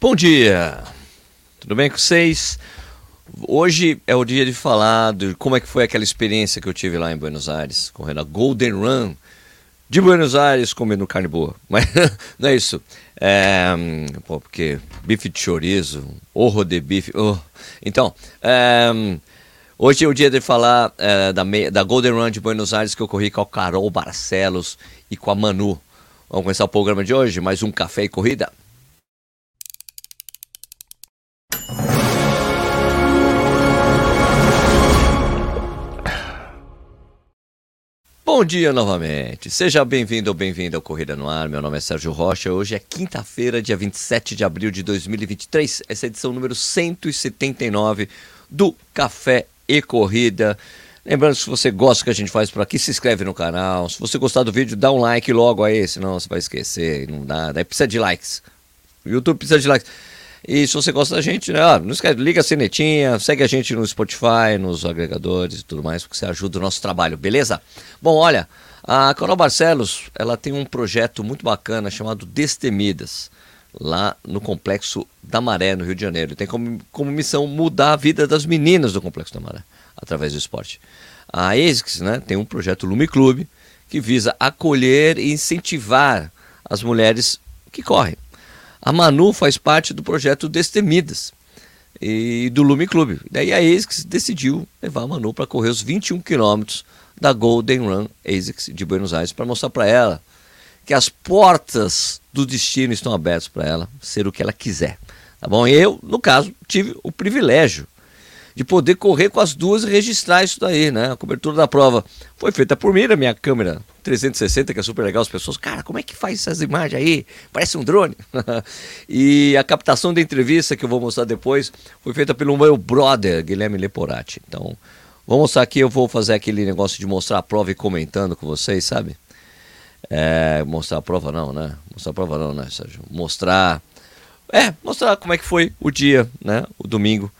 Bom dia, tudo bem com vocês? Hoje é o dia de falar de como é que foi aquela experiência que eu tive lá em Buenos Aires, correndo a Golden Run de Buenos Aires comendo carne boa. Mas não é isso. É, pô, porque bife de chorizo, orro de bife. Oh. Então, é, hoje é o dia de falar é, da, da Golden Run de Buenos Aires que eu corri com a Carol Barcelos e com a Manu. Vamos começar o programa de hoje, mais um café e corrida. Bom dia novamente. Seja bem-vindo ou bem-vinda ao Corrida no Ar. Meu nome é Sérgio Rocha. Hoje é quinta-feira, dia 27 de abril de 2023. Essa é a edição número 179 do Café e Corrida. Lembrando se você gosta do que a gente faz por aqui, se inscreve no canal. Se você gostar do vídeo, dá um like logo aí, senão você vai esquecer. Não dá. Daí precisa de likes. O YouTube precisa de likes. E se você gosta da gente, né, não esquece, liga a sinetinha, segue a gente no Spotify, nos agregadores e tudo mais, porque você ajuda o nosso trabalho, beleza? Bom, olha, a Carol Barcelos, ela tem um projeto muito bacana chamado Destemidas, lá no Complexo da Maré, no Rio de Janeiro. Tem como, como missão mudar a vida das meninas do Complexo da Maré, através do esporte. A ASICS né, tem um projeto Lume Clube, que visa acolher e incentivar as mulheres que correm. A Manu faz parte do projeto Destemidas e do Lume Clube. Daí a ASICS decidiu levar a Manu para correr os 21 quilômetros da Golden Run ASICS de Buenos Aires para mostrar para ela que as portas do destino estão abertas para ela ser o que ela quiser. Tá bom? Eu, no caso, tive o privilégio de poder correr com as duas e registrar isso daí, né? A cobertura da prova foi feita por mim, na minha câmera 360, que é super legal. As pessoas, cara, como é que faz essas imagens aí? Parece um drone. e a captação da entrevista, que eu vou mostrar depois, foi feita pelo meu brother, Guilherme Leporati. Então, vou mostrar aqui, eu vou fazer aquele negócio de mostrar a prova e comentando com vocês, sabe? É, mostrar a prova não, né? Mostrar a prova não, né, Sérgio? Mostrar. É, mostrar como é que foi o dia, né? O domingo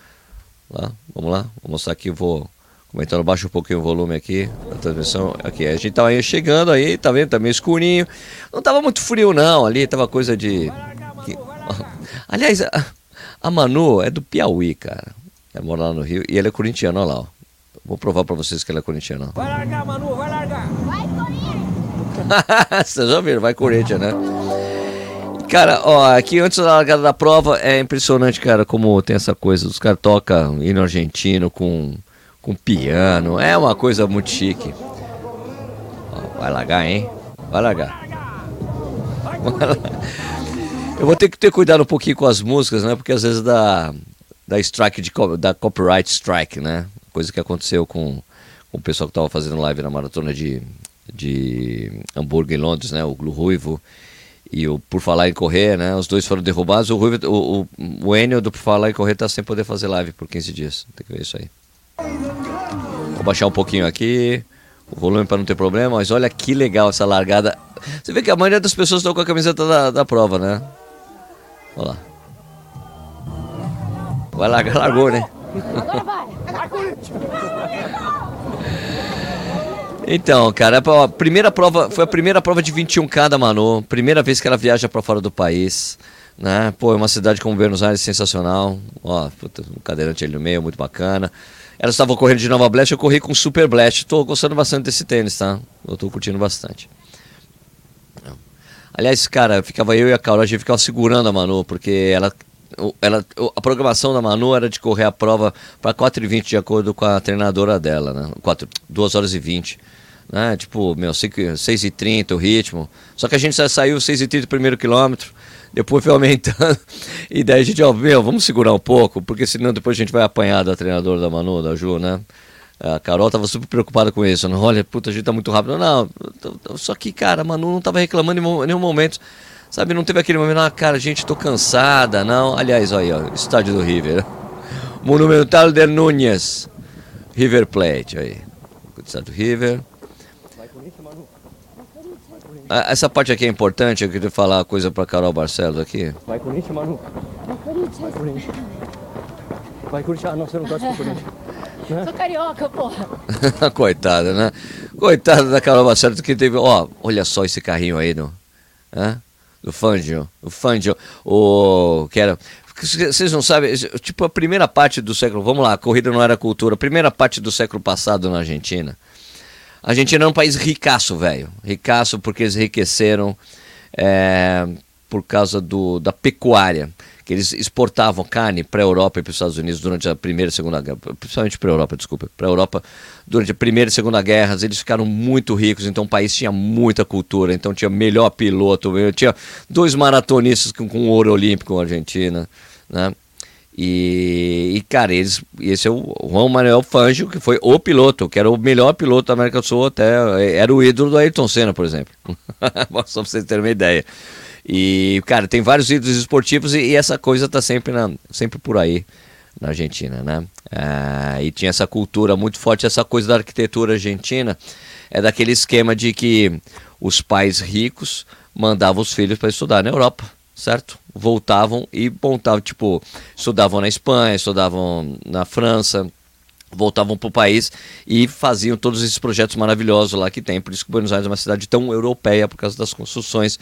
Lá, vamos lá, vou mostrar aqui, vou comentando, baixa um pouquinho o volume aqui da transmissão. Aqui, a gente tava aí chegando aí, tá vendo? Tá meio escurinho. Não tava muito frio não, ali tava coisa de... Aliás, a, a Manu é do Piauí, cara. É mora lá no Rio e ele é corintiano, olha lá, ó. Vou provar pra vocês que ele é corintiano. Vai largar, Manu, vai largar! Vai, Corinthians! Vocês já viram, vai Corinthians, né? Cara, ó, aqui antes da largada da prova é impressionante, cara, como tem essa coisa. Os caras tocam hino argentino com, com piano. É uma coisa muito chique. Ó, vai largar, hein? Vai largar. Eu vou ter que ter cuidado um pouquinho com as músicas, né? Porque às vezes dá, dá strike de da copyright strike, né? Coisa que aconteceu com, com o pessoal que tava fazendo live na maratona de, de Hamburgo em Londres, né? O Glu Ruivo e o Por Falar em Correr, né? Os dois foram derrubados. O, Rui, o, o, o Enio do Por Falar em Correr tá sem poder fazer live por 15 dias. Tem que ver isso aí. Vou baixar um pouquinho aqui. O volume para não ter problema. Mas olha que legal essa largada. Você vê que a maioria das pessoas estão com a camiseta da, da prova, né? Olha lá. Vai largar, largou, né? Então, cara, a primeira prova foi a primeira prova de 21K da Manu, primeira vez que ela viaja para fora do país, né? Pô, é uma cidade como Buenos Aires sensacional. Ó, puta, um cadeirante ali no meio, muito bacana. Ela estava correndo de Nova Blast, eu corri com Super Blast. Tô gostando bastante desse tênis, tá? Eu tô curtindo bastante. Aliás, cara, ficava eu e a Carol, a gente ficava segurando a Manu, porque ela ela, a programação da Manu era de correr a prova para 4h20 de acordo com a treinadora dela, né? 4, 2 horas e 20 né? Tipo, meu, 6 e 30 o ritmo. Só que a gente já saiu 6 e 30 o primeiro quilômetro, depois foi aumentando. E daí a gente, ó, meu, vamos segurar um pouco, porque senão depois a gente vai apanhar da treinadora da Manu, da Ju, né? A Carol tava super preocupada com isso. Não, olha, puta, a gente tá muito rápido. Não, só que, cara, a Manu não tava reclamando em nenhum momento. Sabe, não teve aquele momento, ah, cara, gente, tô cansada, não. Aliás, olha aí, ó, estádio do River. Monumental de Núñez. River Plate, aí. Estádio do River. Essa parte aqui é importante, eu queria falar uma coisa para Carol Barcelos aqui. Vai Corinthians, Manu. Vai Corinthians. Vai Corinthians. Vai Corinthians. Ah, não, você não torce pro Corinthians. Né? Sou carioca, porra. Coitada, né? Coitada da Carol Barcelos que teve... Ó, olha só esse carrinho aí, no... Hã? do Fangio. O Fangio, o que era vocês não sabem, tipo a primeira parte do século, vamos lá, a corrida não era cultura, a primeira parte do século passado na Argentina. A Argentina era um país ricaço, velho. Ricaço porque eles enriqueceram é, por causa do, da pecuária que eles exportavam carne para a Europa e para os Estados Unidos durante a Primeira e Segunda Guerra, principalmente para a Europa, desculpa, para a Europa durante a Primeira e Segunda Guerras, eles ficaram muito ricos, então o país tinha muita cultura, então tinha melhor piloto, tinha dois maratonistas com, com ouro olímpico na Argentina, né? E, e, cara, eles, esse é o Juan Manuel Fangio, que foi o piloto, que era o melhor piloto da América do Sul até, era o ídolo do Ayrton Senna, por exemplo. Só pra vocês terem uma ideia. E, cara, tem vários ídolos esportivos e, e essa coisa tá sempre, na, sempre por aí na Argentina, né? Ah, e tinha essa cultura muito forte, essa coisa da arquitetura argentina, é daquele esquema de que os pais ricos mandavam os filhos para estudar na Europa, certo? Voltavam e montavam, tipo, estudavam na Espanha, estudavam na França, voltavam para o país e faziam todos esses projetos maravilhosos lá que tem. Por isso que Buenos Aires é uma cidade tão europeia, por causa das construções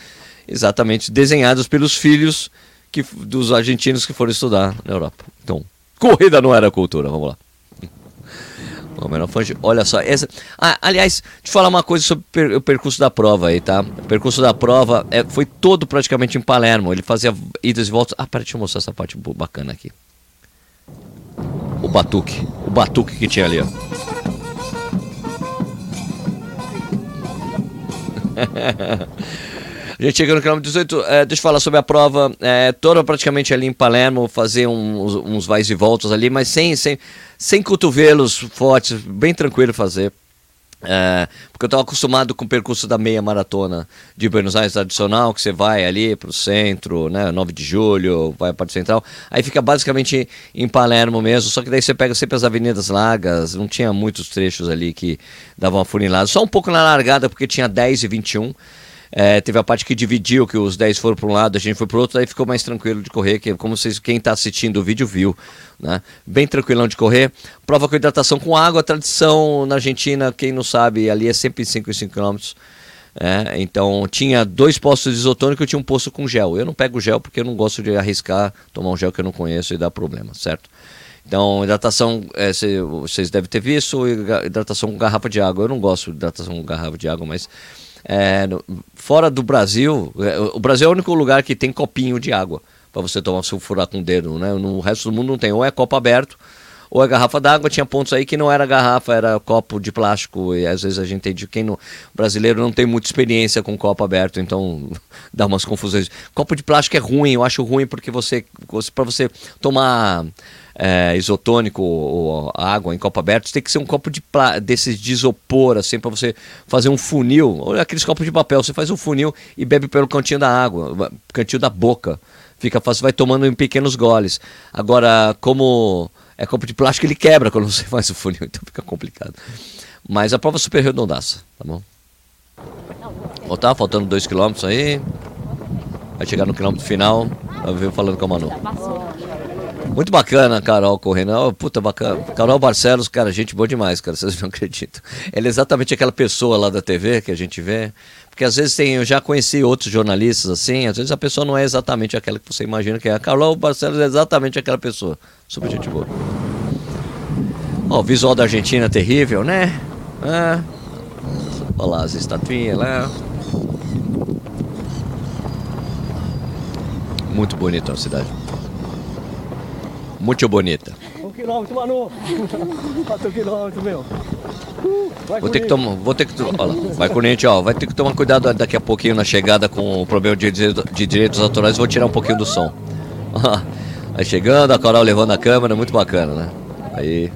exatamente desenhadas pelos filhos que, dos argentinos que foram estudar na Europa. Então, corrida não era cultura, vamos lá. Olha só, essa. Ah, aliás, eu falar uma coisa sobre o percurso da prova aí, tá? O percurso da prova é, foi todo praticamente em Palermo. Ele fazia idas e voltas. Ah, peraí, deixa eu mostrar essa parte bacana aqui. O batuque. O batuque que tinha ali, ó. A gente chega no quilômetro 18, é, deixa eu falar sobre a prova, é, toda praticamente ali em Palermo, fazer uns, uns vais e voltas ali, mas sem, sem, sem cotovelos fortes, bem tranquilo fazer. É, porque eu estava acostumado com o percurso da meia maratona de Buenos Aires tradicional, que você vai ali para o centro, né, 9 de julho, vai para o central, aí fica basicamente em Palermo mesmo, só que daí você pega sempre as avenidas largas, não tinha muitos trechos ali que davam uma funilada, só um pouco na largada, porque tinha 10 e 21, é, teve a parte que dividiu, que os 10 foram para um lado, a gente foi para o outro, aí ficou mais tranquilo de correr, que como vocês, quem está assistindo o vídeo viu, né? Bem tranquilão de correr. Prova com hidratação com água, tradição na Argentina, quem não sabe, ali é sempre 5 e 5 km. É, então tinha dois postos de isotônico e tinha um posto com gel. Eu não pego gel porque eu não gosto de arriscar tomar um gel que eu não conheço e dar problema, certo? Então, hidratação, é, cê, vocês devem ter visto, hidratação com garrafa de água. Eu não gosto de hidratação com garrafa de água, mas é, fora do Brasil, é, o Brasil é o único lugar que tem copinho de água para você tomar seu furar com o dedo, né? No resto do mundo não tem, ou é copo aberto ou é garrafa d'água. Tinha pontos aí que não era garrafa, era copo de plástico. E às vezes a gente entende quem não, o brasileiro não tem muita experiência com copo aberto, então dá umas confusões. Copo de plástico é ruim, eu acho ruim porque você, para você tomar é, isotônico ou água em copo aberto, tem que ser um copo de desses de isopor, assim, para você fazer um funil. Olha aqueles copos de papel, você faz um funil e bebe pelo cantinho da água, cantinho da boca. Fica fácil, vai tomando em pequenos goles. Agora, como é copo de plástico, ele quebra quando você faz o funil, então fica complicado. Mas a prova é super redondaça, tá bom? Voltar, faltando 2 km aí. Vai chegar no quilômetro final, vai ver falando com a Manu. Muito bacana Carol correndo. Oh, puta, bacana. Carol Barcelos, cara, gente boa demais, cara. Vocês não acreditam. Ela é exatamente aquela pessoa lá da TV que a gente vê. Porque às vezes tem, eu já conheci outros jornalistas assim, às vezes a pessoa não é exatamente aquela que você imagina que é. A Carol Barcelos é exatamente aquela pessoa. Super gente boa. Ó, o visual da Argentina é terrível, né? É. Olha lá as estatuinhas lá. Muito bonita a cidade. Muito bonita. Um quilômetro, Manu. Quatro quilômetros, meu. Vai vou ter que tomar, vou ter que, olha vai corrente, ó, vai ter que tomar cuidado daqui a pouquinho na chegada com o problema de, de direitos autorais, vou tirar um pouquinho do som. Aí chegando, a Coral levando a câmera, muito bacana, né? Aí.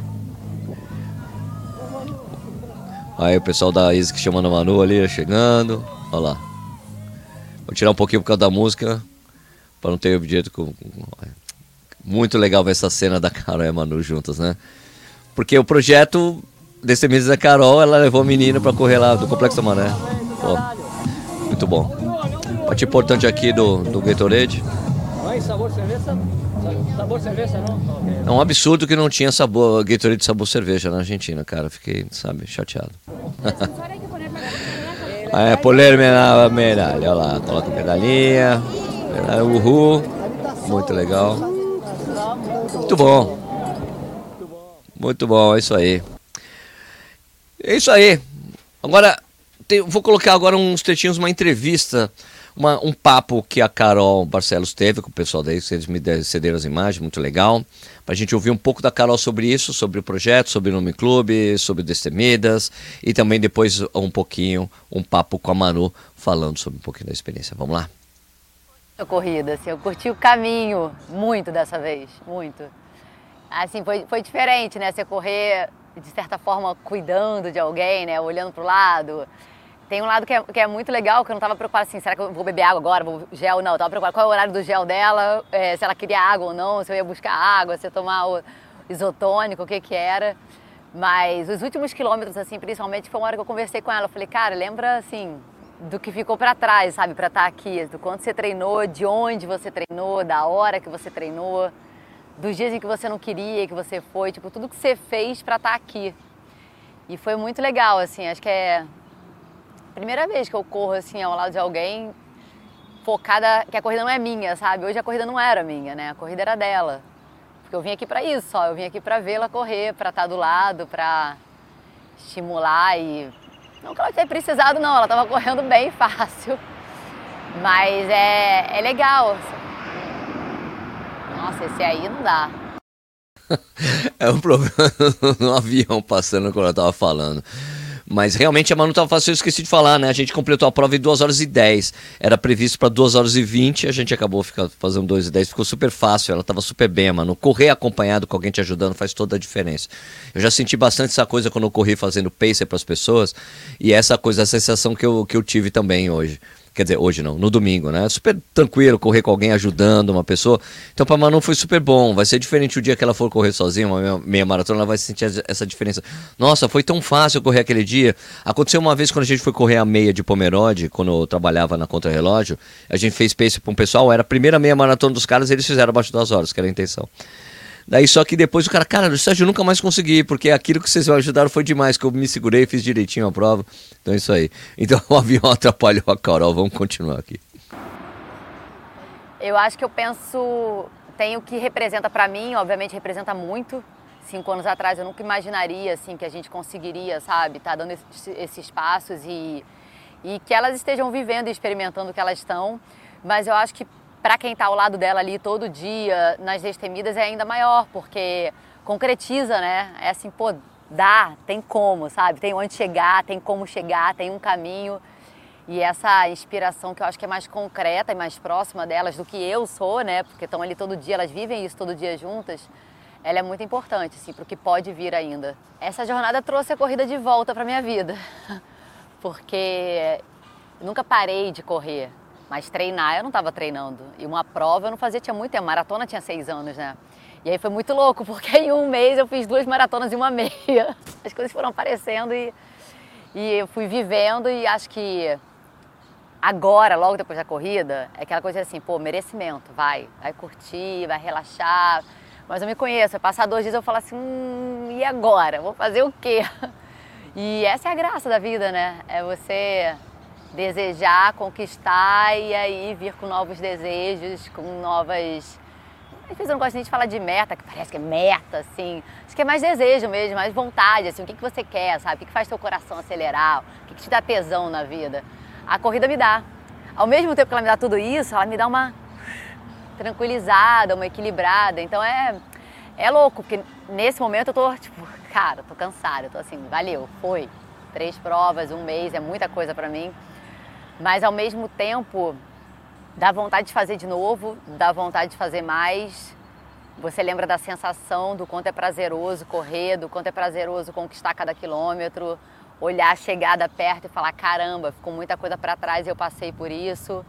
Aí o pessoal da ISIC chamando a Manu ali, chegando. Olha lá. Vou tirar um pouquinho por causa da música, para não ter objeto com. Muito legal ver essa cena da Carol e a Manu juntas, né? Porque o projeto desse mês da Carol, ela levou a menina para correr lá do Complexo Mané. Pô, muito bom. Parte importante aqui do, do Gatorade. sabor cerveja? Sabor cerveja não? É um absurdo que não tinha sabor, Gatorade sabor cerveja na Argentina, cara. Fiquei, sabe, chateado. É, polerme na medalha, olha lá, coloca medalhinha, uhul, muito legal. Muito bom. Muito bom, é isso aí. É isso aí. Agora, tem, vou colocar agora uns trechinhos, uma entrevista, uma, um papo que a Carol Barcelos teve com o pessoal daí, vocês me cederam as imagens, muito legal. Pra gente ouvir um pouco da Carol sobre isso, sobre o projeto, sobre o Nome Clube, sobre Destemidas e também depois um pouquinho, um papo com a Manu falando sobre um pouquinho da experiência. Vamos lá? A corrida, assim, eu curti o caminho muito dessa vez, muito. Assim, foi, foi diferente, né? Você correr, de certa forma, cuidando de alguém, né? Olhando pro lado. Tem um lado que é, que é muito legal, que eu não estava preocupada assim, será que eu vou beber água agora, vou gel? Não, eu estava preocupada qual é o horário do gel dela, é, se ela queria água ou não, se eu ia buscar água, se ia tomar o isotônico, o que que era. Mas os últimos quilômetros, assim, principalmente, foi uma hora que eu conversei com ela. Eu falei, cara, lembra, assim, do que ficou para trás, sabe, para estar tá aqui, do quanto você treinou, de onde você treinou, da hora que você treinou, dos dias em que você não queria, que você foi, tipo, tudo que você fez para estar tá aqui. E foi muito legal, assim, acho que é primeira vez que eu corro assim ao lado de alguém focada que a corrida não é minha, sabe? Hoje a corrida não era minha, né? A corrida era dela. Porque eu vim aqui para isso, só. Eu vim aqui para vê-la correr, para estar tá do lado, para estimular e não que ela tenha precisado não, ela estava correndo bem fácil. Mas é, é legal. Nossa, esse aí não dá. é um problema no avião passando quando eu tava falando. Mas realmente a Manu estava fácil, eu esqueci de falar, né? A gente completou a prova em 2 horas e 10. Era previsto para 2 horas e 20, a gente acabou ficando, fazendo 2 e 10. Ficou super fácil, ela estava super bem, mano. Correr acompanhado com alguém te ajudando faz toda a diferença. Eu já senti bastante essa coisa quando eu corri fazendo pacer para as pessoas. E essa coisa, a sensação que eu, que eu tive também hoje. Quer dizer, hoje não, no domingo, né? Super tranquilo correr com alguém ajudando uma pessoa. Então pra Manu foi super bom. Vai ser diferente o dia que ela for correr sozinha, uma meia maratona, ela vai sentir essa diferença. Nossa, foi tão fácil correr aquele dia. Aconteceu uma vez quando a gente foi correr a meia de Pomerode, quando eu trabalhava na Contra-Relógio. A gente fez pace pra um pessoal, era a primeira meia maratona dos caras, eles fizeram abaixo das horas, que era a intenção. Daí só que depois o cara, cara, Sérgio nunca mais consegui, porque aquilo que vocês me ajudaram foi demais, que eu me segurei, fiz direitinho a prova. Então é isso aí. Então o avião atrapalhou a Carol, vamos continuar aqui. Eu acho que eu penso, tem o que representa para mim, obviamente representa muito. Cinco anos atrás eu nunca imaginaria assim que a gente conseguiria, sabe, tá dando esses passos e, e que elas estejam vivendo e experimentando o que elas estão. Mas eu acho que para quem está ao lado dela ali todo dia nas destemidas é ainda maior, porque concretiza, né? É assim, pô, dá, tem como, sabe? Tem onde chegar, tem como chegar, tem um caminho. E essa inspiração que eu acho que é mais concreta e mais próxima delas do que eu sou, né? Porque estão ali todo dia, elas vivem isso todo dia juntas. Ela é muito importante, assim, para o que pode vir ainda. Essa jornada trouxe a corrida de volta para minha vida, porque nunca parei de correr. Mas treinar eu não estava treinando. E uma prova eu não fazia, tinha muito tempo. Maratona tinha seis anos, né? E aí foi muito louco, porque em um mês eu fiz duas maratonas e uma meia. As coisas foram aparecendo e, e eu fui vivendo e acho que agora, logo depois da corrida, é aquela coisa assim, pô, merecimento, vai, vai curtir, vai relaxar. Mas eu me conheço, passar dois dias eu falo assim, hum, e agora? Vou fazer o quê? E essa é a graça da vida, né? É você desejar, conquistar e aí vir com novos desejos, com novas. Às vezes eu não gosto nem de falar de meta, que parece que é meta, assim. Acho que é mais desejo mesmo, mais vontade, assim, o que, que você quer, sabe? O que, que faz teu coração acelerar, o que, que te dá tesão na vida. A corrida me dá. Ao mesmo tempo que ela me dá tudo isso, ela me dá uma tranquilizada, uma equilibrada. Então é, é louco, porque nesse momento eu tô, tipo, cara, tô cansada, eu tô assim, valeu, foi. Três provas, um mês, é muita coisa para mim mas ao mesmo tempo dá vontade de fazer de novo, dá vontade de fazer mais. Você lembra da sensação do quanto é prazeroso correr, do quanto é prazeroso conquistar cada quilômetro, olhar a chegada perto e falar: caramba, ficou muita coisa para trás e eu passei por isso.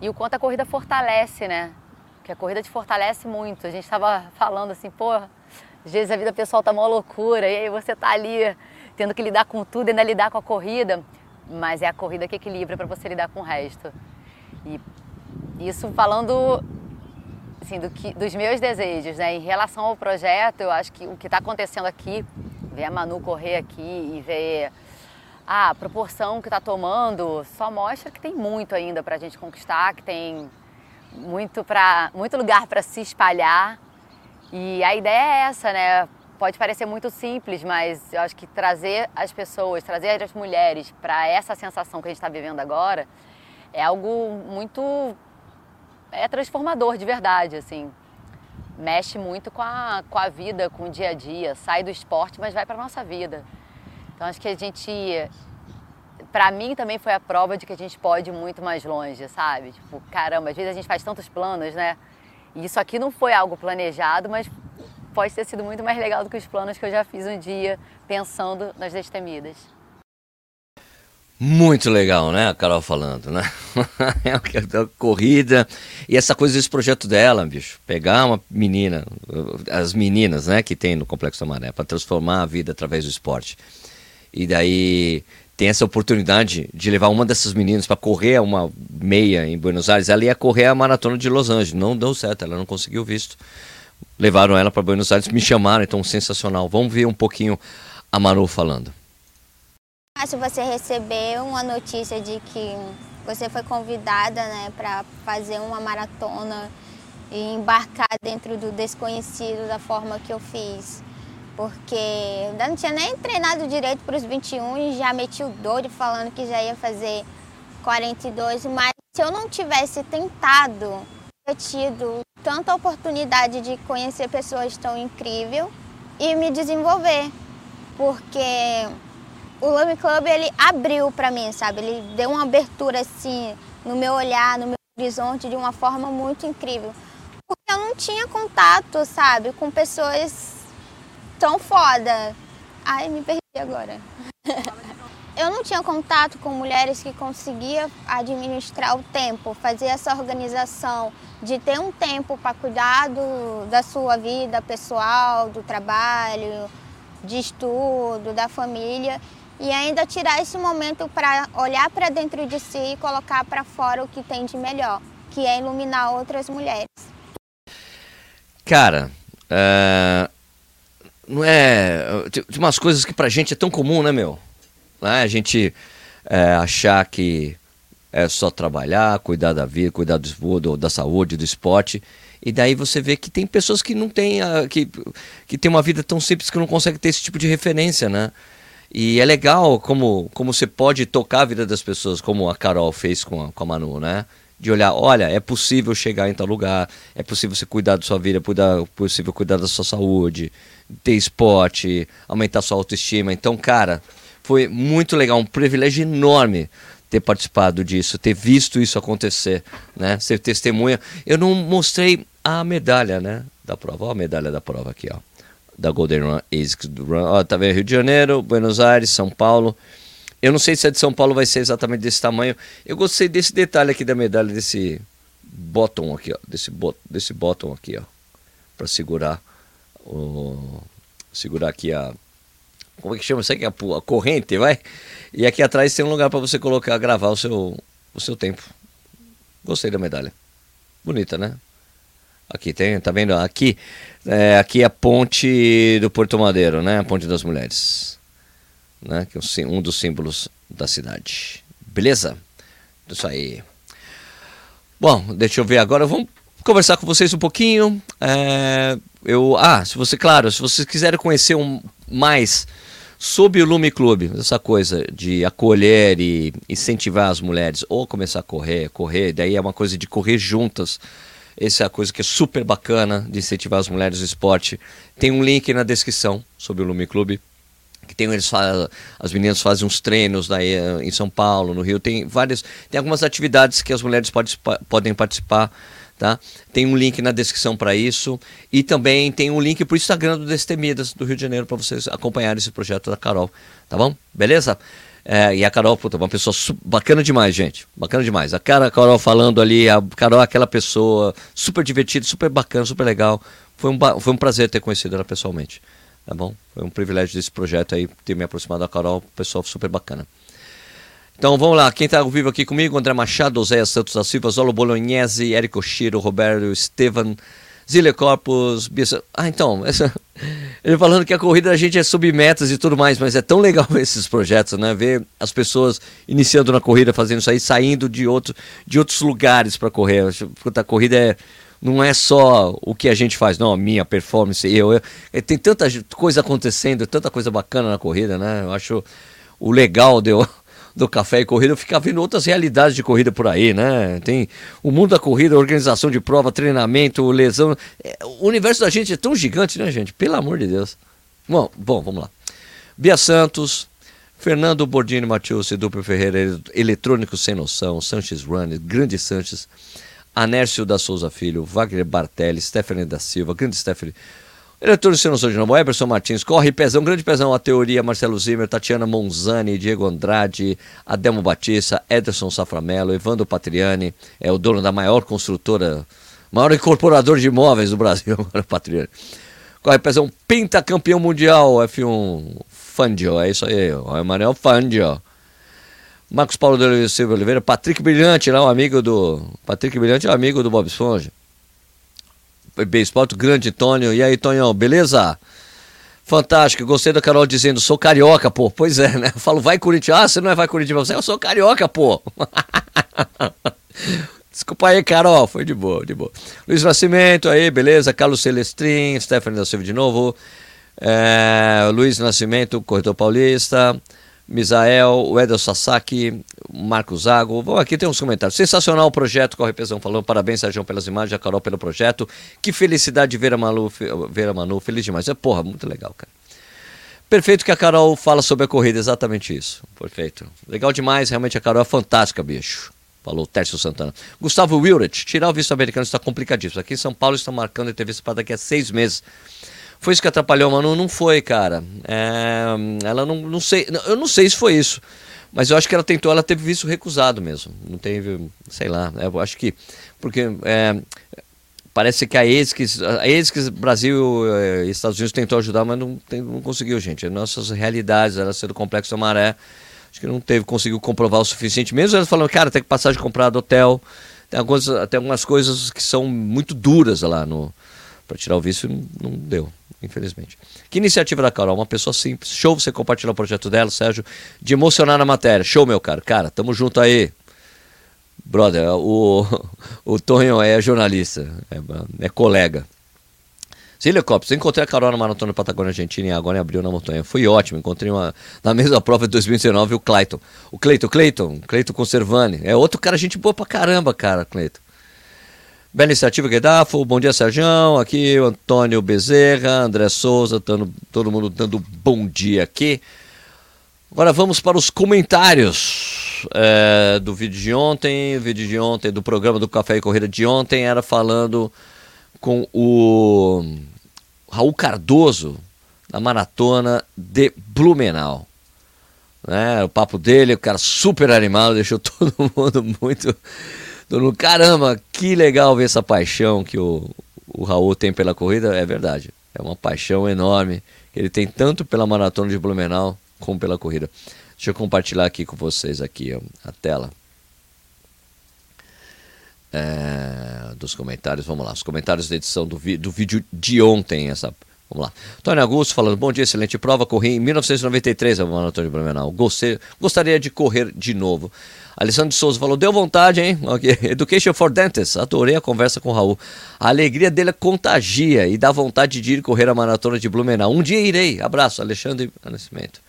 E o quanto a corrida fortalece, né? Porque a corrida te fortalece muito. A gente estava falando assim, pô, às vezes a vida pessoal tá uma loucura e aí você tá ali tendo que lidar com tudo e ainda lidar com a corrida mas é a corrida que equilibra para você lidar com o resto. E isso falando assim, do que, dos meus desejos, né? Em relação ao projeto, eu acho que o que está acontecendo aqui, ver a Manu correr aqui e ver ah, a proporção que está tomando só mostra que tem muito ainda para a gente conquistar, que tem muito, pra, muito lugar para se espalhar. E a ideia é essa, né? Pode parecer muito simples, mas eu acho que trazer as pessoas, trazer as mulheres para essa sensação que a gente está vivendo agora é algo muito é transformador de verdade, assim. Mexe muito com a, com a vida, com o dia a dia, sai do esporte, mas vai para nossa vida. Então acho que a gente, para mim também foi a prova de que a gente pode ir muito mais longe, sabe? Tipo, caramba, às vezes a gente faz tantos planos, né? E isso aqui não foi algo planejado, mas pode ter sido muito mais legal do que os planos que eu já fiz um dia pensando nas destemidas. Muito legal, né? A Carol falando, né? é uma corrida. E essa coisa desse projeto dela, bicho. Pegar uma menina, as meninas, né, que tem no Complexo da Maré, para transformar a vida através do esporte. E daí tem essa oportunidade de levar uma dessas meninas para correr uma meia em Buenos Aires. Ela ia correr a maratona de Los Angeles. Não deu certo, ela não conseguiu visto. Levaram ela para Buenos Aires, me chamaram, então sensacional. Vamos ver um pouquinho a Manu falando. Se você receber uma notícia de que você foi convidada né, para fazer uma maratona e embarcar dentro do desconhecido da forma que eu fiz porque ainda não tinha nem treinado direito para os 21 e já meti o doido falando que já ia fazer 42, mas se eu não tivesse tentado, ter tido tanta oportunidade de conhecer pessoas tão incríveis e me desenvolver, porque o Love Club ele abriu para mim, sabe? Ele deu uma abertura assim no meu olhar, no meu horizonte de uma forma muito incrível. Porque eu não tinha contato, sabe, com pessoas tão foda. Ai, me perdi agora. eu não tinha contato com mulheres que conseguiam administrar o tempo, fazer essa organização de ter um tempo para cuidar do, da sua vida pessoal, do trabalho, de estudo, da família e ainda tirar esse momento para olhar para dentro de si e colocar para fora o que tem de melhor, que é iluminar outras mulheres. Cara, uh, não é. Tem umas coisas que pra gente é tão comum, né, meu? Né? A gente é, achar que é só trabalhar, cuidar da vida, cuidar do, da saúde, do esporte. E daí você vê que tem pessoas que não têm. A, que, que tem uma vida tão simples que não conseguem ter esse tipo de referência, né? E é legal como, como você pode tocar a vida das pessoas, como a Carol fez com a, com a Manu, né? de olhar, olha, é possível chegar em tal lugar, é possível você cuidar da sua vida, é possível cuidar da sua saúde, ter esporte, aumentar sua autoestima. Então, cara, foi muito legal, um privilégio enorme ter participado disso, ter visto isso acontecer, né? Ser testemunha. Eu não mostrei a medalha, né, da prova. Olha a medalha da prova aqui, ó. Da Golden Run ASICS Run. Ó, tá vendo Rio de Janeiro, Buenos Aires, São Paulo. Eu não sei se a de São Paulo vai ser exatamente desse tamanho. Eu gostei desse detalhe aqui da medalha, desse bottom aqui, ó. Desse, bot, desse bottom aqui, ó. Pra segurar o... Segurar aqui a... Como é que chama isso aqui? A, a corrente, vai? E aqui atrás tem um lugar para você colocar, gravar o seu, o seu tempo. Gostei da medalha. Bonita, né? Aqui tem, tá vendo? Aqui, é, aqui é a ponte do Porto Madeiro, né? A ponte das mulheres né, que é um dos símbolos da cidade. Beleza? Isso aí. Bom, deixa eu ver agora. Vamos conversar com vocês um pouquinho. É, eu, ah, se você, claro, se vocês quiserem conhecer um, mais sobre o Lume Clube, essa coisa de acolher e incentivar as mulheres, ou começar a correr, correr, daí é uma coisa de correr juntas. Essa é a coisa que é super bacana de incentivar as mulheres no esporte. Tem um link na descrição sobre o Lume Clube que tem eles as meninas fazem uns treinos daí em São Paulo, no Rio, tem várias, tem algumas atividades que as mulheres pode, podem participar, tá? Tem um link na descrição para isso e também tem um link para o Instagram do Destemidas do Rio de Janeiro para vocês acompanharem esse projeto da Carol, tá bom? Beleza? É, e a Carol, puta, uma pessoa bacana demais, gente. Bacana demais. A cara, a Carol falando ali, a Carol é aquela pessoa super divertida, super bacana, super legal. Foi um, foi um prazer ter conhecido ela pessoalmente. Tá bom? Foi um privilégio desse projeto aí, ter me aproximado da Carol, pessoal super bacana. Então vamos lá, quem está ao vivo aqui comigo, André Machado, Zé Santos da Silva, Zolo Bolognese, Érico Chiro, Roberto Estevan, Zile Corpus, Bia... Ah, então, essa... ele falando que a corrida da gente é submetas e tudo mais, mas é tão legal ver esses projetos, né? Ver as pessoas iniciando na corrida, fazendo isso aí, saindo de, outro, de outros lugares para correr. A corrida é não é só o que a gente faz, não, a minha performance, eu, eu. É, tem tanta coisa acontecendo, tanta coisa bacana na corrida, né? Eu acho o legal de eu, do café e corrida, eu ficar vendo outras realidades de corrida por aí, né? Tem o mundo da corrida, organização de prova, treinamento, lesão. É, o universo da gente é tão gigante, né, gente? Pelo amor de Deus. Bom, bom vamos lá. Bia Santos, Fernando Bordini Matius, Duplo Ferreira, Eletrônico Sem Noção, Sanches Run, Grande Sanches. Anércio da Souza Filho, Wagner Bartelli, Stephanie da Silva, grande Stephanie. Eleitores Sem Noção de Novo, Eberson Martins, Corre Pezão, Grande Pezão, A Teoria, Marcelo Zimmer, Tatiana Monzani, Diego Andrade, Adelmo Batista, Ederson Saframelo, Evandro Patriani, é o dono da maior construtora, maior incorporador de imóveis do Brasil, Patriani. Corre Pezão, campeão mundial, F1 Fandio, é isso aí, o Emanuel Fandio. Marcos Paulo de Silva Oliveira, Patrick Brilhante, lá, um amigo do. Patrick Brilhante é um amigo do Bob Esponja. Bem Esporte, grande Tônio. E aí, Tonhão, beleza? Fantástico, gostei da Carol dizendo, sou carioca, pô. Pois é, né? Eu falo, vai Corinthians. Ah, você não é vai Corinthians, você, eu sou carioca, pô. Desculpa aí, Carol, foi de boa, de boa. Luiz Nascimento, aí, beleza? Carlos Celestrin, Stephanie da Silva de novo. É, Luiz Nascimento, Corretor Paulista. Misael, o Edel Sasaki, Marcos Zago. Bom, aqui tem uns comentários. Sensacional o projeto, Corre Pesão falando. Parabéns, Sérgio, pelas imagens, a Carol pelo projeto. Que felicidade ver a Manu, ver a Manu feliz demais. É porra, muito legal, cara. Perfeito que a Carol fala sobre a corrida, exatamente isso. Perfeito. Legal demais, realmente a Carol é fantástica, bicho. Falou Tércio Santana. Gustavo Wilret, tirar o visto americano está complicadíssimo. Aqui em São Paulo estão marcando entrevista para daqui a seis meses. Foi isso que atrapalhou, mano? Não foi, cara. É, ela não, não sei. Eu não sei se foi isso. Mas eu acho que ela tentou, ela teve visto recusado mesmo. Não teve, sei lá. Eu acho que. Porque é, parece que a ESCS, a Brasil e Estados Unidos tentou ajudar, mas não, não conseguiu, gente. Nossas realidades, ela ser do Complexo Maré, acho que não teve, conseguiu comprovar o suficiente. Mesmo elas falando, cara, tem que passar de comprar do hotel. Tem algumas, tem algumas coisas que são muito duras lá no. Para tirar o visto, não, deu infelizmente. Que iniciativa da Carol, uma pessoa simples. Show você compartilhar o projeto dela, Sérgio, de emocionar na matéria. Show, meu cara. Cara, tamo junto aí. Brother, o, o Tonho é jornalista, é, é colega. Cília Copos, encontrei a Carol na Maratona Patagônia Argentina e agora em abril na montanha. Foi ótimo, encontrei uma, na mesma prova de 2019 o Clayton. O Cleiton, Cleiton, Cleiton Conservani. É outro cara, gente boa pra caramba, cara, Cleiton. Bela iniciativa, Guedafo. Bom dia, Sérgio. Aqui o Antônio Bezerra, André Souza, tando, todo mundo dando bom dia aqui. Agora vamos para os comentários é, do vídeo de ontem. O vídeo de ontem, do programa do Café e Corrida de ontem, era falando com o Raul Cardoso, da maratona de Blumenau. Né, o papo dele, o cara super animado, deixou todo mundo muito Dono, caramba, que legal ver essa paixão que o, o Raul tem pela corrida. É verdade. É uma paixão enorme ele tem tanto pela maratona de Blumenau como pela corrida. Deixa eu compartilhar aqui com vocês aqui ó, a tela. É, dos comentários, vamos lá, os comentários da edição do, vi, do vídeo de ontem, essa Vamos lá. Tony Augusto falando, bom dia, excelente prova. Corri em 1993 a maratona de Blumenau. Gostei, gostaria de correr de novo. Alessandro de Souza falou, deu vontade, hein? Okay. Education for Dentists. Adorei a conversa com o Raul. A alegria dele contagia e dá vontade de ir correr a maratona de Blumenau. Um dia irei. Abraço, Alexandre Nascimento.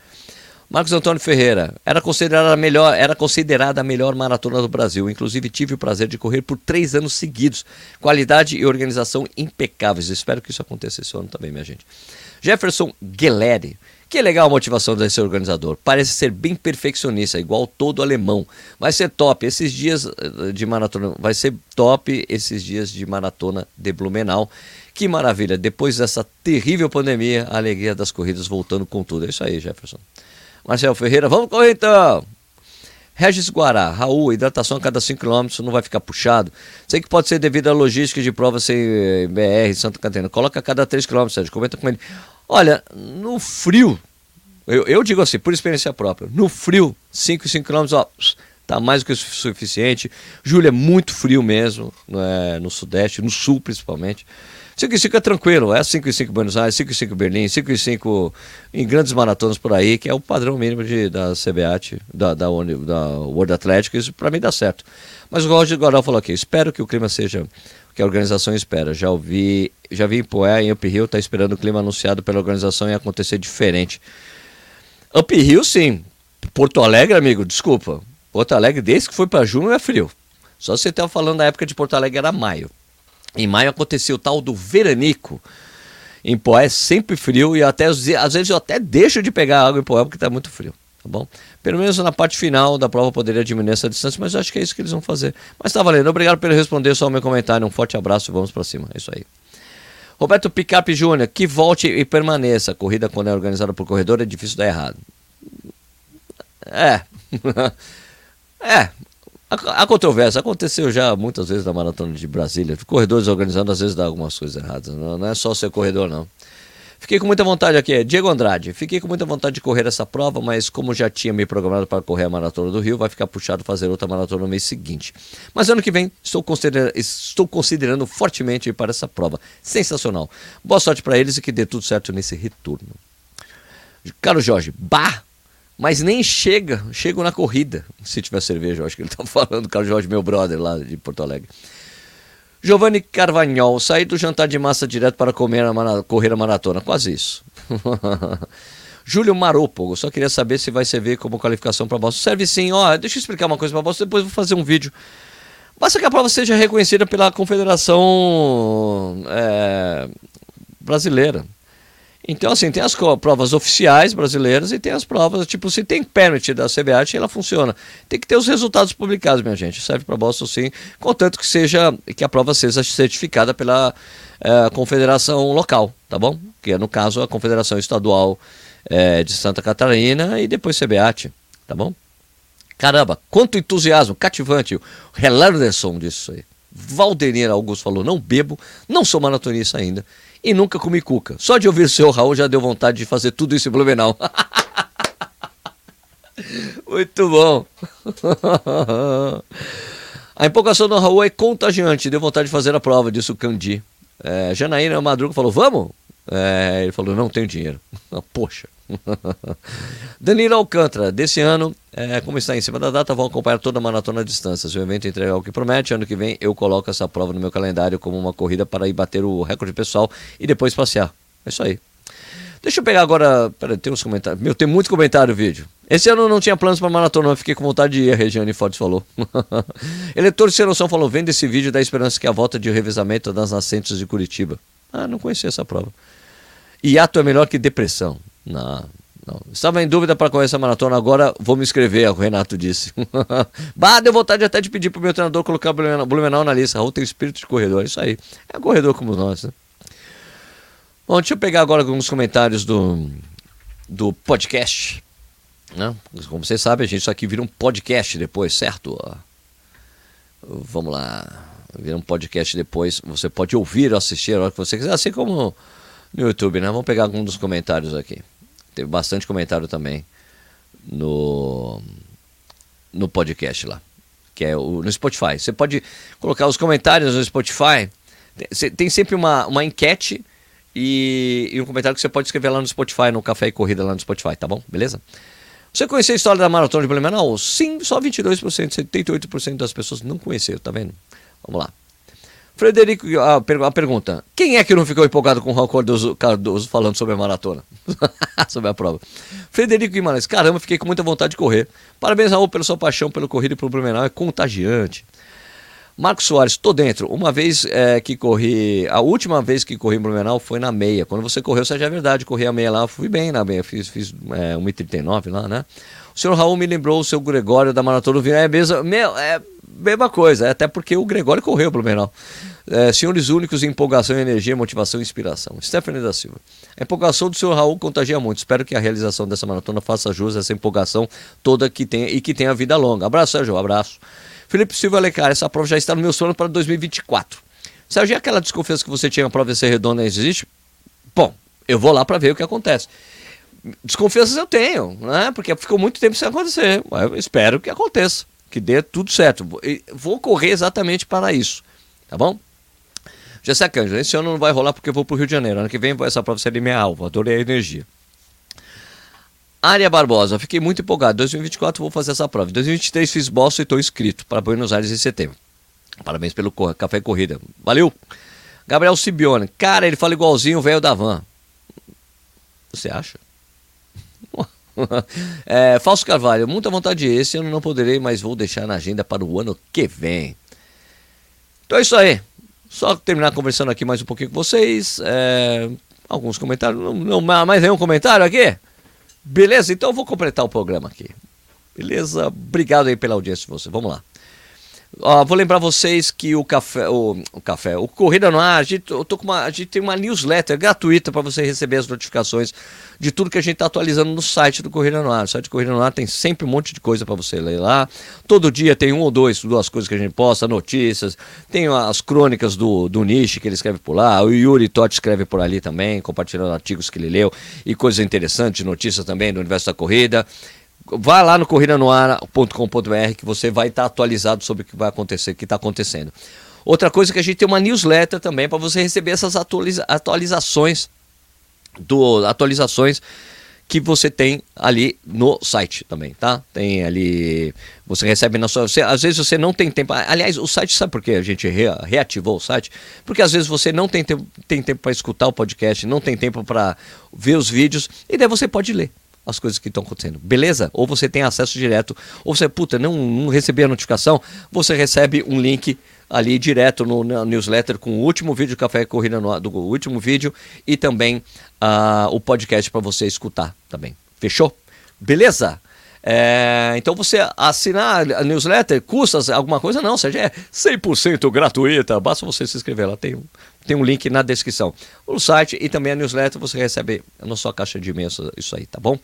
Marcos Antônio Ferreira, era considerada a melhor, era considerada a melhor maratona do Brasil. Inclusive tive o prazer de correr por três anos seguidos. Qualidade e organização impecáveis. Espero que isso aconteça esse ano também, minha gente. Jefferson Geleri. Que legal a motivação desse organizador. Parece ser bem perfeccionista, igual todo alemão. Vai ser top esses dias eh, de maratona. Vai ser top esses dias de maratona de Blumenau. Que maravilha. Depois dessa terrível pandemia, a alegria das corridas voltando com tudo. É isso aí, Jefferson. Marcelo Ferreira, vamos correr então! Regis Guará, Raul, hidratação a cada 5 km não vai ficar puxado. Sei que pode ser devido à logística de prova sem eh, BR, Santa Catarina. Coloca a cada 3 km, Sérgio. Comenta com ele. Olha, no frio, eu, eu digo assim, por experiência própria, no frio, 5 e 5 km, ó, tá mais do que o suficiente. Julho é muito frio mesmo, é, no sudeste, no sul principalmente. 5 e 5 é tranquilo, é 5 e 5 Buenos Aires, 5 e 5 Berlim, 5 e 5 em grandes maratonas por aí, que é o padrão mínimo de, da CBAT, da, da, da World Atlético, isso para mim dá certo. Mas o Roger Goral falou aqui, espero que o clima seja o que a organização espera. Já ouvi, já vi em Poé, em Up Hill, está esperando o clima anunciado pela organização e acontecer diferente. Up Hill, sim. Porto Alegre, amigo, desculpa. Porto Alegre, desde que foi para junho, é frio. Só você estava falando da época de Porto Alegre, era maio. Em maio aconteceu o tal do veranico. Em Poé sempre frio e até às vezes eu até deixo de pegar água em Poé porque está muito frio, tá bom? Pelo menos na parte final da prova poderia diminuir essa distância, mas acho que é isso que eles vão fazer. Mas tá valendo. Obrigado por responder só o meu comentário. Um forte abraço e vamos para cima. É isso aí. Roberto Picap Júnior, que volte e permaneça. A corrida, quando é organizada por corredor, é difícil dar errado. É. é. A, a, controvérsia aconteceu já muitas vezes na maratona de Brasília. Corredores organizando, às vezes dá algumas coisas erradas. Não, não é só ser corredor, não. Fiquei com muita vontade aqui, Diego Andrade. Fiquei com muita vontade de correr essa prova, mas como já tinha me programado para correr a maratona do Rio, vai ficar puxado fazer outra maratona no mês seguinte. Mas ano que vem estou, considerando, estou considerando fortemente ir para essa prova. Sensacional. Boa sorte para eles e que dê tudo certo nesse retorno. Caro Jorge, bah! Mas nem chega, chego na corrida. Se tiver cerveja, eu acho que ele está falando, Caro Jorge, meu brother lá de Porto Alegre. Giovanni Carvagnol, saí do jantar de massa direto para comer a correr a maratona. Quase isso. Júlio Maropo, só queria saber se vai servir como qualificação para Boston. Serve sim, ó, deixa eu explicar uma coisa para Boston, depois vou fazer um vídeo. Basta que a prova seja reconhecida pela Confederação é, Brasileira. Então, assim, tem as provas oficiais brasileiras e tem as provas, tipo, se tem permit da CBAT, ela funciona. Tem que ter os resultados publicados, minha gente. Serve para Boston sim, contanto que seja que a prova seja certificada pela é, confederação local, tá bom? Que é, no caso, a Confederação Estadual é, de Santa Catarina e depois CBAT, tá bom? Caramba, quanto entusiasmo, cativante. O Helarderson disso aí. Valdenir Augusto falou: não bebo, não sou maratonista ainda e nunca comi cuca. Só de ouvir o seu Raul já deu vontade de fazer tudo isso em Blumenau. Muito bom. A empolgação do Raul é contagiante. Deu vontade de fazer a prova, disse o Candi. É, Janaína Madruga falou: Vamos? É, ele falou: Não tenho dinheiro. Poxa. Danilo Alcântara, desse ano, é, como está em cima da data, vão acompanhar toda a maratona à distância. Se o evento entregar o que promete, ano que vem eu coloco essa prova no meu calendário como uma corrida para ir bater o recorde pessoal e depois passear. É isso aí. Deixa eu pegar agora. Peraí, tem uns comentários. Meu, tem muito comentário vídeo. Esse ano não tinha planos para maratona, fiquei com vontade de ir, a Regiane Fortes falou. Eleitor Sem Noção falou: vendo esse vídeo da esperança que a volta de revezamento das nascentes de Curitiba. Ah, não conhecia essa prova. Hiato é melhor que depressão. Não, não. Estava em dúvida para correr essa maratona, agora vou me inscrever, o Renato disse. bah, deu vontade até de pedir para o meu treinador colocar o Blumenau na lista. Raul tem espírito de corredor, isso aí. É um corredor como nós, né? Bom, deixa eu pegar agora alguns comentários do, do podcast. Né? Como vocês sabem, a gente isso aqui vira um podcast depois, certo? Vamos lá. Vira um podcast depois. Você pode ouvir ou assistir a hora que você quiser, assim como no YouTube, né? Vamos pegar alguns dos comentários aqui. Teve bastante comentário também no, no podcast lá, que é o, no Spotify. Você pode colocar os comentários no Spotify. Tem, tem sempre uma, uma enquete e, e, um comentário que você pode escrever lá no Spotify, no Café e Corrida lá no Spotify, tá bom? Beleza? Você conheceu a história da Maratona de Blumenau? Sim, só 22%, 78% das pessoas não conheceram, tá vendo? Vamos lá. Frederico, a, a, pergunta: quem é que não ficou empolgado com o Raul Cardoso, Cardoso falando sobre a maratona? sobre a prova. Frederico Guimarães, caramba, fiquei com muita vontade de correr. Parabéns, Raul, pela sua paixão pelo corrido e pelo Blumenau, é contagiante. Marcos Soares, tô dentro. Uma vez é, que corri, a última vez que corri em Blumenau foi na meia. Quando você correu, seja é verdade, corri a meia lá, fui bem na meia, fiz, fiz é, 1,39 lá, né? O senhor Raul me lembrou o seu Gregório da Maratona do Vinho. É mesmo, meu, é mesma coisa, é até porque o Gregório correu Blumenau. É, senhores únicos em empolgação, energia, motivação e inspiração. Stephanie da Silva. A empolgação do senhor Raul contagia muito. Espero que a realização dessa maratona faça jus a essa empolgação toda que tem e que tenha vida longa. Abraço, Sérgio. Abraço. Felipe Silva Alecar, essa prova já está no meu sono para 2024. Sérgio, e aquela desconfiança que você tinha a prova ser redonda existe? Bom, eu vou lá para ver o que acontece. Desconfianças eu tenho, né? Porque ficou muito tempo sem acontecer. Mas eu espero que aconteça. que dê tudo certo. Vou correr exatamente para isso, tá bom? Jessé Cândido, esse ano não vai rolar porque eu vou para o Rio de Janeiro. Ano que vem essa prova seria minha alva. Adorei a energia. Área Barbosa, fiquei muito empolgado. 2024 vou fazer essa prova. 2023 fiz bolsa e estou inscrito para Buenos Aires em setembro. Parabéns pelo café e corrida. Valeu! Gabriel Sibione, cara, ele fala igualzinho o velho da van. Você acha? é, Falso Carvalho, muita vontade esse ano não poderei, mas vou deixar na agenda para o ano que vem. Então é isso aí. Só terminar conversando aqui mais um pouquinho com vocês. É, alguns comentários. Não, não, mais nenhum comentário aqui? Beleza? Então eu vou completar o programa aqui. Beleza? Obrigado aí pela audiência de vocês. Vamos lá. Ó, vou lembrar vocês que o café, o, o café, o Corrida no Ar, a gente, eu tô com uma, a gente tem uma newsletter gratuita para você receber as notificações de tudo que a gente está atualizando no site do Corrida no Ar. O site do Corrida no Ar tem sempre um monte de coisa para você ler lá. Todo dia tem um ou dois, duas coisas que a gente posta, notícias, tem as crônicas do, do Nishi que ele escreve por lá, o Yuri Totti escreve por ali também, compartilhando artigos que ele leu e coisas interessantes, notícias também do universo da corrida. Vá lá no corridanoar.com.br que você vai estar atualizado sobre o que vai acontecer, o que está acontecendo. Outra coisa é que a gente tem uma newsletter também para você receber essas atualiza atualizações do atualizações que você tem ali no site também, tá? Tem ali, você recebe na sua, você, às vezes você não tem tempo. Aliás, o site sabe por que a gente re, reativou o site? Porque às vezes você não tem tempo, tem tempo para escutar o podcast, não tem tempo para ver os vídeos e daí você pode ler as coisas que estão acontecendo. Beleza? Ou você tem acesso direto, ou você, puta, não, não recebi a notificação, você recebe um link ali direto no, na newsletter com o último vídeo do Café Corrida no, do último vídeo e também uh, o podcast para você escutar também. Fechou? Beleza? É, então você assinar a newsletter custa alguma coisa? Não, seja é 100% gratuita, basta você se inscrever lá, tem, tem um link na descrição. O site e também a newsletter você recebe na sua caixa de e-mail isso aí, tá bom?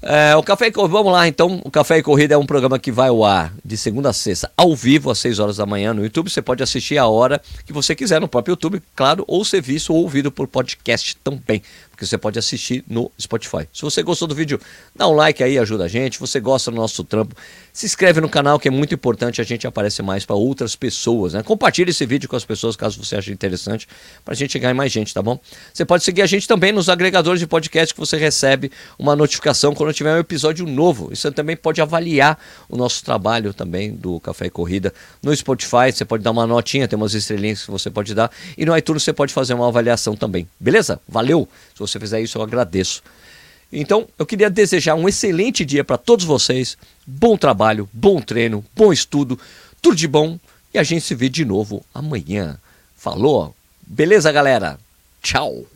É, o Café e Corrida, vamos lá então. O Café e Corrida é um programa que vai ao ar de segunda a sexta, ao vivo, às 6 horas da manhã no YouTube. Você pode assistir a hora que você quiser no próprio YouTube, claro, ou ser visto ou ouvido por podcast também que você pode assistir no Spotify. Se você gostou do vídeo, dá um like aí, ajuda a gente. Se você gosta do nosso trampo, se inscreve no canal que é muito importante, a gente aparece mais para outras pessoas, né? Compartilhe esse vídeo com as pessoas caso você ache interessante, para a gente chegar em mais gente, tá bom? Você pode seguir a gente também nos agregadores de podcast que você recebe uma notificação quando tiver um episódio novo. E você também pode avaliar o nosso trabalho também do Café e Corrida no Spotify, você pode dar uma notinha, tem umas estrelinhas que você pode dar, e no iTunes você pode fazer uma avaliação também. Beleza? Valeu! Você fizer isso, eu agradeço. Então, eu queria desejar um excelente dia para todos vocês. Bom trabalho, bom treino, bom estudo, tudo de bom. E a gente se vê de novo amanhã. Falou? Beleza, galera? Tchau!